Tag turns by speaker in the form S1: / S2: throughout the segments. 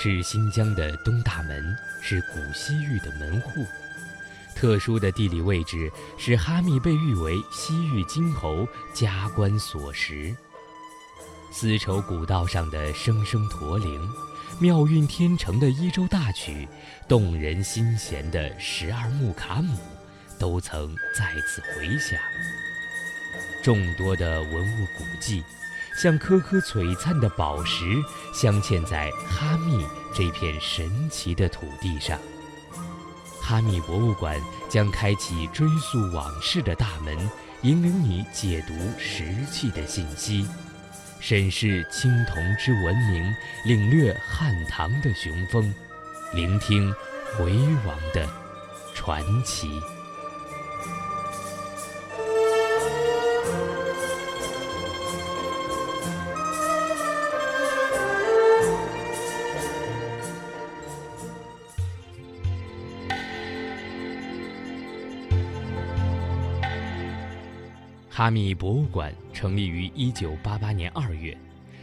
S1: 是新疆的东大门，是古西域的门户。特殊的地理位置使哈密被誉为西域金侯、加官锁石。丝绸古道上的声声驼铃，妙韵天成的伊州大曲，动人心弦的十二木卡姆，都曾在此回响。众多的文物古迹，像颗颗璀璨的宝石，镶嵌在哈密这片神奇的土地上。哈密博物馆将开启追溯往事的大门，引领你解读石器的信息。审视青铜之文明，领略汉唐的雄风，聆听回王的传奇。哈密博物馆成立于1988年2月，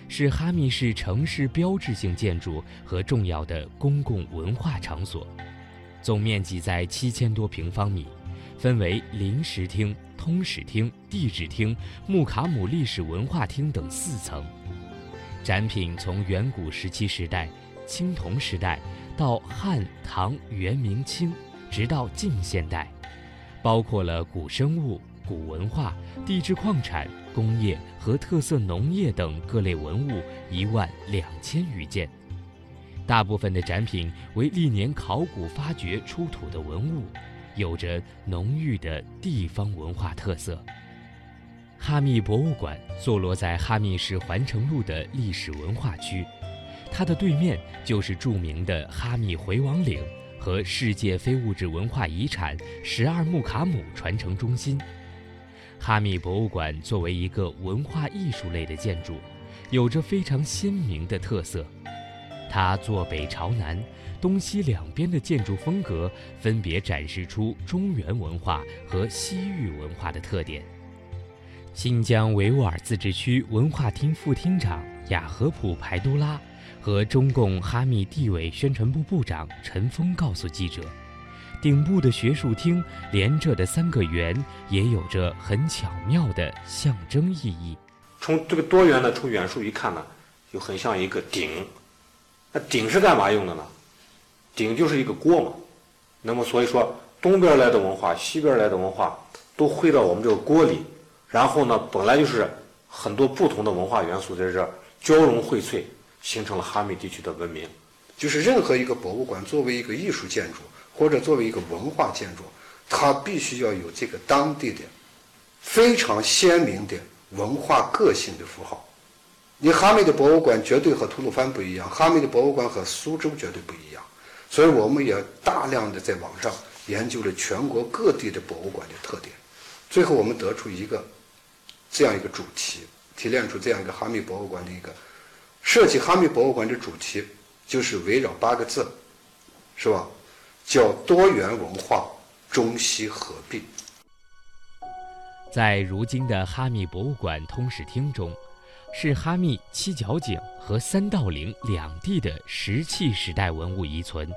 S1: 是哈密市城市标志性建筑和重要的公共文化场所，总面积在7000多平方米，分为临时厅、通史厅、地质厅、木卡姆历史文化厅等四层。展品从远古时期时代、青铜时代到汉、唐、元、明清，直到近现代，包括了古生物。古文化、地质矿产、工业和特色农业等各类文物一万两千余件，大部分的展品为历年考古发掘出土的文物，有着浓郁的地方文化特色。哈密博物馆坐落在哈密市环城路的历史文化区，它的对面就是著名的哈密回王岭和世界非物质文化遗产十二木卡姆传承中心。哈密博物馆作为一个文化艺术类的建筑，有着非常鲜明的特色。它坐北朝南，东西两边的建筑风格分别展示出中原文化和西域文化的特点。新疆维吾尔自治区文化厅副厅长雅合普排都拉和中共哈密地委宣传部部长陈峰告诉记者。顶部的学术厅连着的三个圆，也有着很巧妙的象征意义。
S2: 从这个多元的，从远处一看呢，就很像一个鼎。那鼎是干嘛用的呢？鼎就是一个锅嘛。那么所以说，东边来的文化，西边来的文化，都汇到我们这个锅里。然后呢，本来就是很多不同的文化元素在这交融荟萃，形成了哈密地区的文明。
S3: 就是任何一个博物馆作为一个艺术建筑。或者作为一个文化建筑，它必须要有这个当地的非常鲜明的文化个性的符号。你哈密的博物馆绝对和吐鲁番不一样，哈密的博物馆和苏州绝对不一样。所以我们也大量的在网上研究了全国各地的博物馆的特点，最后我们得出一个这样一个主题，提炼出这样一个哈密博物馆的一个设计。哈密博物馆的主题就是围绕八个字，是吧？叫多元文化，中西合璧。
S1: 在如今的哈密博物馆通史厅中，是哈密七角井和三道岭两地的石器时代文物遗存，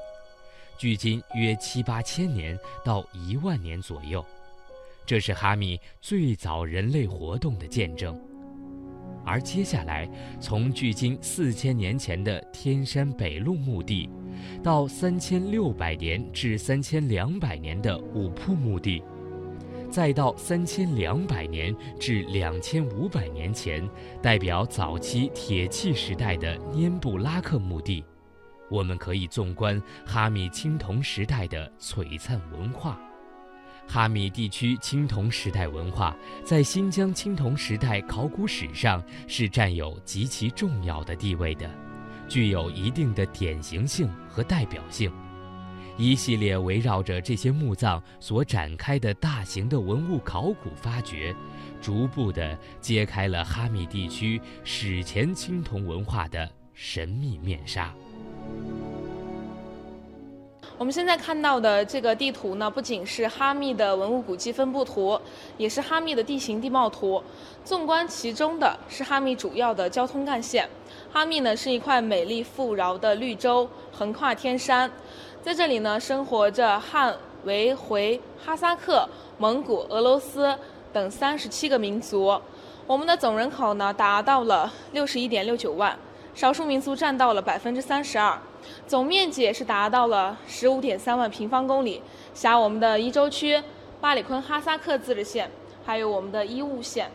S1: 距今约七八千年到一万年左右。这是哈密最早人类活动的见证。而接下来，从距今四千年前的天山北麓墓地，到三千六百年至三千两百年的五铺墓地，再到三千两百年至两千五百年前代表早期铁器时代的拈布拉克墓地，我们可以纵观哈密青铜时代的璀璨文化。哈密地区青铜时代文化在新疆青铜时代考古史上是占有极其重要的地位的，具有一定的典型性和代表性。一系列围绕着这些墓葬所展开的大型的文物考古发掘，逐步地揭开了哈密地区史前青铜文化的神秘面纱。
S4: 我们现在看到的这个地图呢，不仅是哈密的文物古迹分布图，也是哈密的地形地貌图。纵观其中的是哈密主要的交通干线。哈密呢是一块美丽富饶的绿洲，横跨天山。在这里呢，生活着汉、维、回、哈萨克、蒙古、俄罗斯等三十七个民族。我们的总人口呢达到了六十一点六九万，少数民族占到了百分之三十二。总面积也是达到了十五点三万平方公里，辖我们的伊州区、巴里坤哈萨克自治县，还有我们的伊吾县。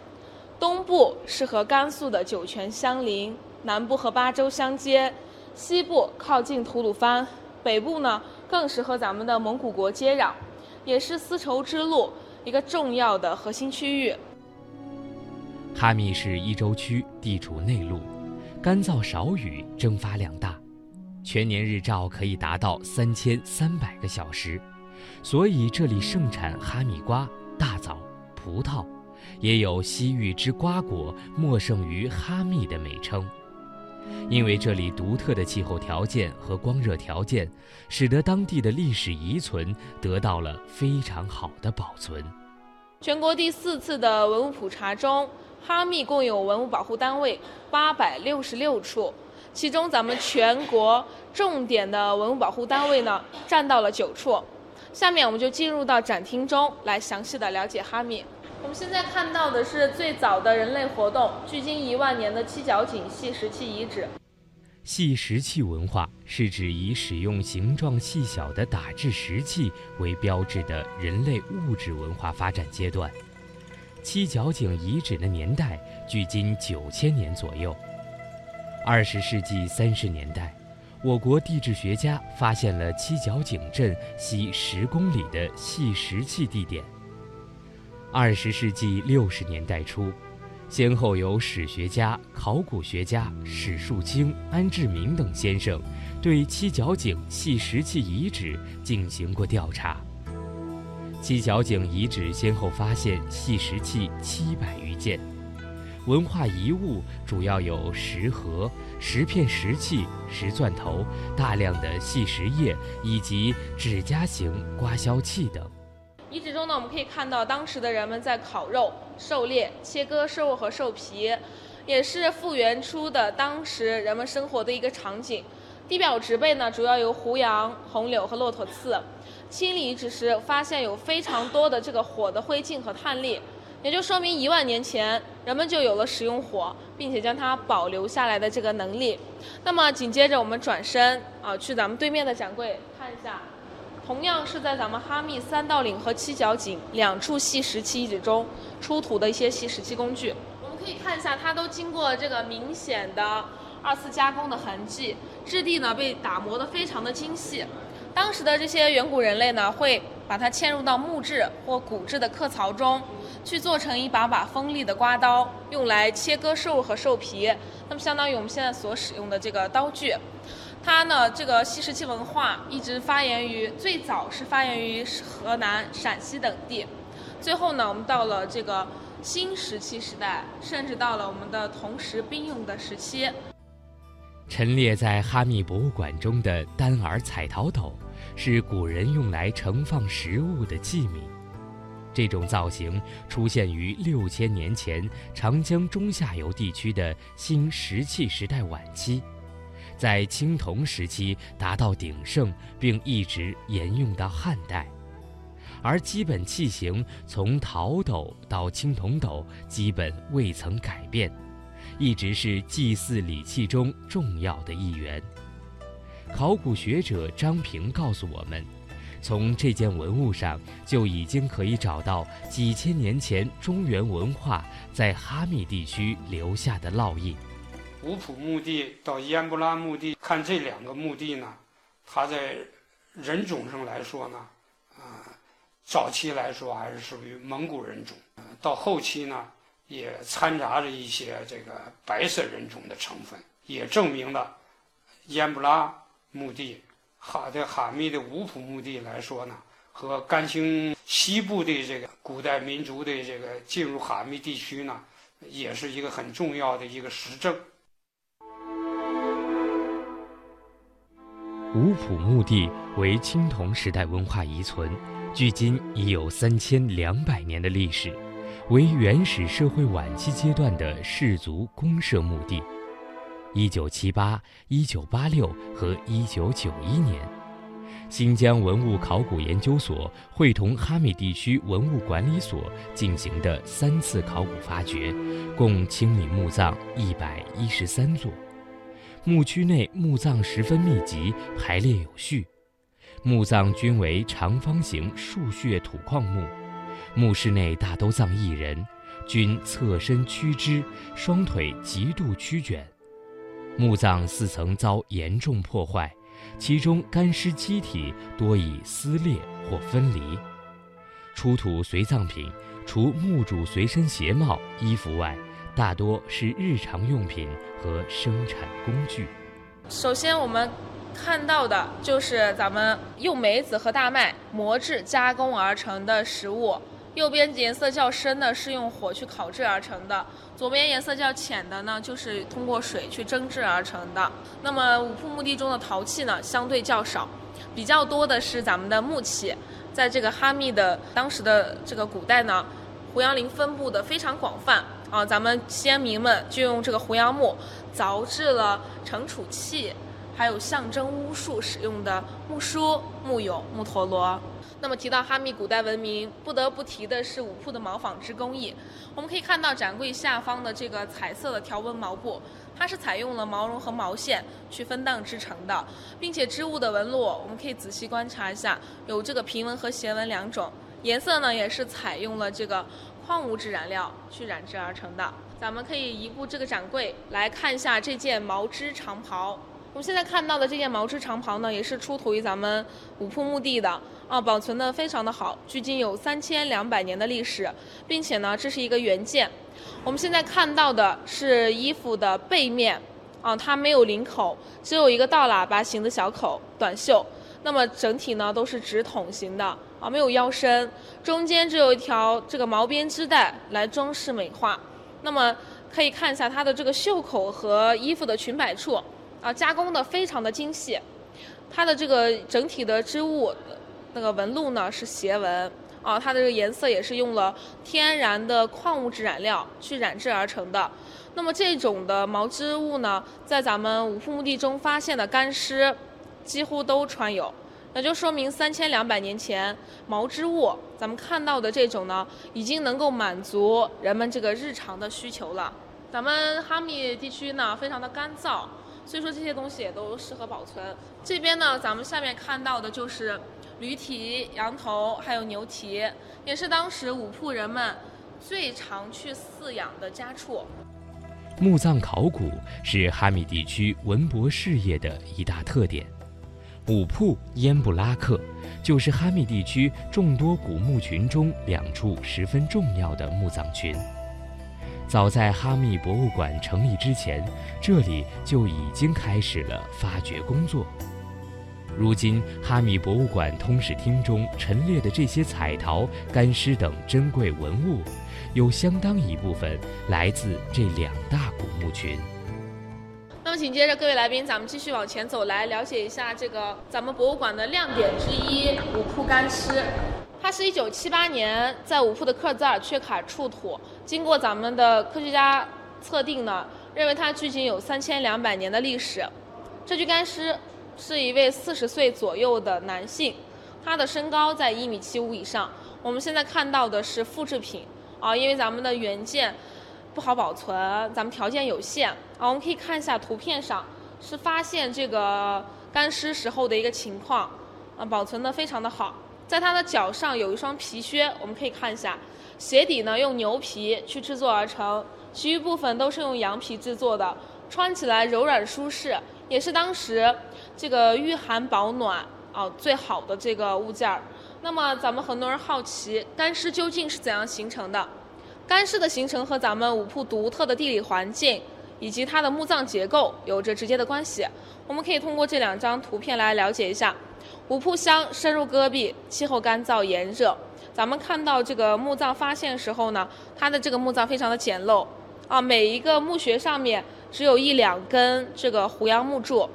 S4: 东部是和甘肃的酒泉相邻，南部和巴州相接，西部靠近吐鲁番，北部呢更是和咱们的蒙古国接壤，也是丝绸之路一个重要的核心区域。
S1: 哈密是伊州区，地处内陆，干燥少雨，蒸发量大。全年日照可以达到三千三百个小时，所以这里盛产哈密瓜、大枣、葡萄，也有“西域之瓜果，莫胜于哈密”的美称。因为这里独特的气候条件和光热条件，使得当地的历史遗存得到了非常好的保存。
S4: 全国第四次的文物普查中，哈密共有文物保护单位八百六十六处。其中，咱们全国重点的文物保护单位呢，占到了九处。下面我们就进入到展厅中来详细的了解哈密。我们现在看到的是最早的人类活动，距今一万年的七角井细石器遗址。
S1: 细石器文化是指以使用形状细小的打制石器为标志的人类物质文化发展阶段。七角井遗址的年代距今九千年左右。二十世纪三十年代，我国地质学家发现了七角井镇西十公里的细石器地点。二十世纪六十年代初，先后有史学家、考古学家史树清、安志明等先生对七角井细石器遗址进行过调查。七角井遗址先后发现细石器七百余件。文化遗物主要有石盒、石片、石器、石钻头、大量的细石叶以及指甲型刮削器等。
S4: 遗址中呢，我们可以看到当时的人们在烤肉、狩猎、切割兽和兽皮，也是复原出的当时人们生活的一个场景。地表植被呢，主要由胡杨、红柳和骆驼刺。清理遗址时，发现有非常多的这个火的灰烬和碳粒。也就说明一万年前人们就有了使用火，并且将它保留下来的这个能力。那么紧接着我们转身啊，去咱们对面的展柜看一下，同样是在咱们哈密三道岭和七角井两处细石器遗址中出土的一些细石器工具。我们可以看一下，它都经过这个明显的二次加工的痕迹，质地呢被打磨得非常的精细。当时的这些远古人类呢，会把它嵌入到木质或骨质的刻槽中，去做成一把把锋利的刮刀，用来切割兽和兽皮。那么，相当于我们现在所使用的这个刀具。它呢，这个西石器文化一直发源于最早是发源于河南、陕西等地，最后呢，我们到了这个新石器时代，甚至到了我们的同时并用的时期。
S1: 陈列在哈密博物馆中的单耳彩陶斗，是古人用来盛放食物的器皿。这种造型出现于六千年前长江中下游地区的新石器时代晚期，在青铜时期达到鼎盛，并一直沿用到汉代。而基本器型从陶斗到青铜斗，基本未曾改变。一直是祭祀礼器中重要的一员。考古学者张平告诉我们，从这件文物上就已经可以找到几千年前中原文化在哈密地区留下的烙印。
S5: 五普墓地到烟不拉墓地，看这两个墓地呢，它在人种上来说呢，啊，早期来说还是属于蒙古人种，到后期呢。也掺杂着一些这个白色人种的成分，也证明了烟布拉墓地哈的哈密的五普墓地来说呢，和甘青西部的这个古代民族的这个进入哈密地区呢，也是一个很重要的一个实证。
S1: 五普墓地为青铜时代文化遗存，距今已有三千两百年的历史，为原始社会晚期阶段的氏族公社墓地。一九七八、一九八六和一九九一年，新疆文物考古研究所会同哈密地区文物管理所进行的三次考古发掘，共清理墓葬一百一十三座。墓区内墓葬十分密集，排列有序，墓葬均为长方形竖穴土矿墓，墓室内大都葬一人，均侧身屈肢，双腿极度曲卷。墓葬四层遭严重破坏，其中干尸机体多已撕裂或分离。出土随葬品除墓主随身鞋帽、衣服外，大多是日常用品和生产工具。
S4: 首先，我们看到的就是咱们用梅子和大麦磨制加工而成的食物。右边颜色较深的是用火去烤制而成的，左边颜色较浅的呢，就是通过水去蒸制而成的。那么五铺墓地中的陶器呢，相对较少，比较多的是咱们的木器。在这个哈密的当时的这个古代呢，胡杨林分布的非常广泛啊，咱们先民们就用这个胡杨木凿制了盛储器，还有象征巫术使用的木梳、木俑、木陀螺。那么提到哈密古代文明，不得不提的是五铺的毛纺织工艺。我们可以看到展柜下方的这个彩色的条纹毛布，它是采用了毛绒和毛线去分档织成的，并且织物的纹路我们可以仔细观察一下，有这个平纹和斜纹两种，颜色呢也是采用了这个矿物质染料去染制而成的。咱们可以移步这个展柜来看一下这件毛织长袍。我们现在看到的这件毛织长袍呢，也是出土于咱们五铺墓地的啊，保存的非常的好，距今有三千两百年的历史，并且呢，这是一个原件。我们现在看到的是衣服的背面啊，它没有领口，只有一个倒喇叭形的小口，短袖。那么整体呢都是直筒型的啊，没有腰身，中间只有一条这个毛边织带来装饰美化。那么可以看一下它的这个袖口和衣服的裙摆处。啊，加工的非常的精细，它的这个整体的织物那个纹路呢是斜纹，啊，它的这个颜色也是用了天然的矿物质染料去染制而成的。那么这种的毛织物呢，在咱们五铺墓地中发现的干尸几乎都穿有，那就说明三千两百年前毛织物咱们看到的这种呢，已经能够满足人们这个日常的需求了。咱们哈密地区呢，非常的干燥。所以说这些东西也都适合保存。这边呢，咱们下面看到的就是驴蹄、羊头，还有牛蹄，也是当时五铺人们最常去饲养的家畜。
S1: 墓葬考古是哈密地区文博事业的一大特点。五铺烟布拉克就是哈密地区众多古墓群中两处十分重要的墓葬群。早在哈密博物馆成立之前，这里就已经开始了发掘工作。如今，哈密博物馆通史厅中陈列的这些彩陶、干尸等珍贵文物，有相当一部分来自这两大古墓群。
S4: 那么，紧接着各位来宾，咱们继续往前走，来了解一下这个咱们博物馆的亮点之一——五铺干尸。它是一九七八年在五铺的克孜尔阙卡出土，经过咱们的科学家测定呢，认为它距今有三千两百年的历史。这具干尸是一位四十岁左右的男性，他的身高在一米七五以上。我们现在看到的是复制品啊，因为咱们的原件不好保存，咱们条件有限啊。我们可以看一下图片上是发现这个干尸时候的一个情况啊，保存的非常的好。在它的脚上有一双皮靴，我们可以看一下，鞋底呢用牛皮去制作而成，其余部分都是用羊皮制作的，穿起来柔软舒适，也是当时这个御寒保暖啊最好的这个物件儿。那么咱们很多人好奇干尸究竟是怎样形成的？干尸的形成和咱们五铺独特的地理环境以及它的墓葬结构有着直接的关系。我们可以通过这两张图片来了解一下。五铺乡深入戈壁，气候干燥炎热。咱们看到这个墓葬发现时候呢，它的这个墓葬非常的简陋啊，每一个墓穴上面只有一两根这个胡杨木柱。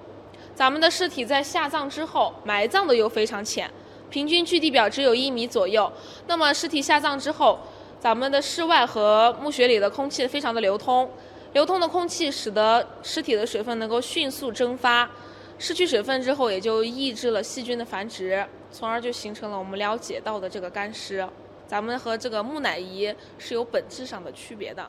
S4: 咱们的尸体在下葬之后，埋葬的又非常浅，平均距地表只有一米左右。那么尸体下葬之后，咱们的室外和墓穴里的空气非常的流通，流通的空气使得尸体的水分能够迅速蒸发，失去水分之后，也就抑制了细菌的繁殖，从而就形成了我们了解到的这个干尸。咱们和这个木乃伊是有本质上的区别的。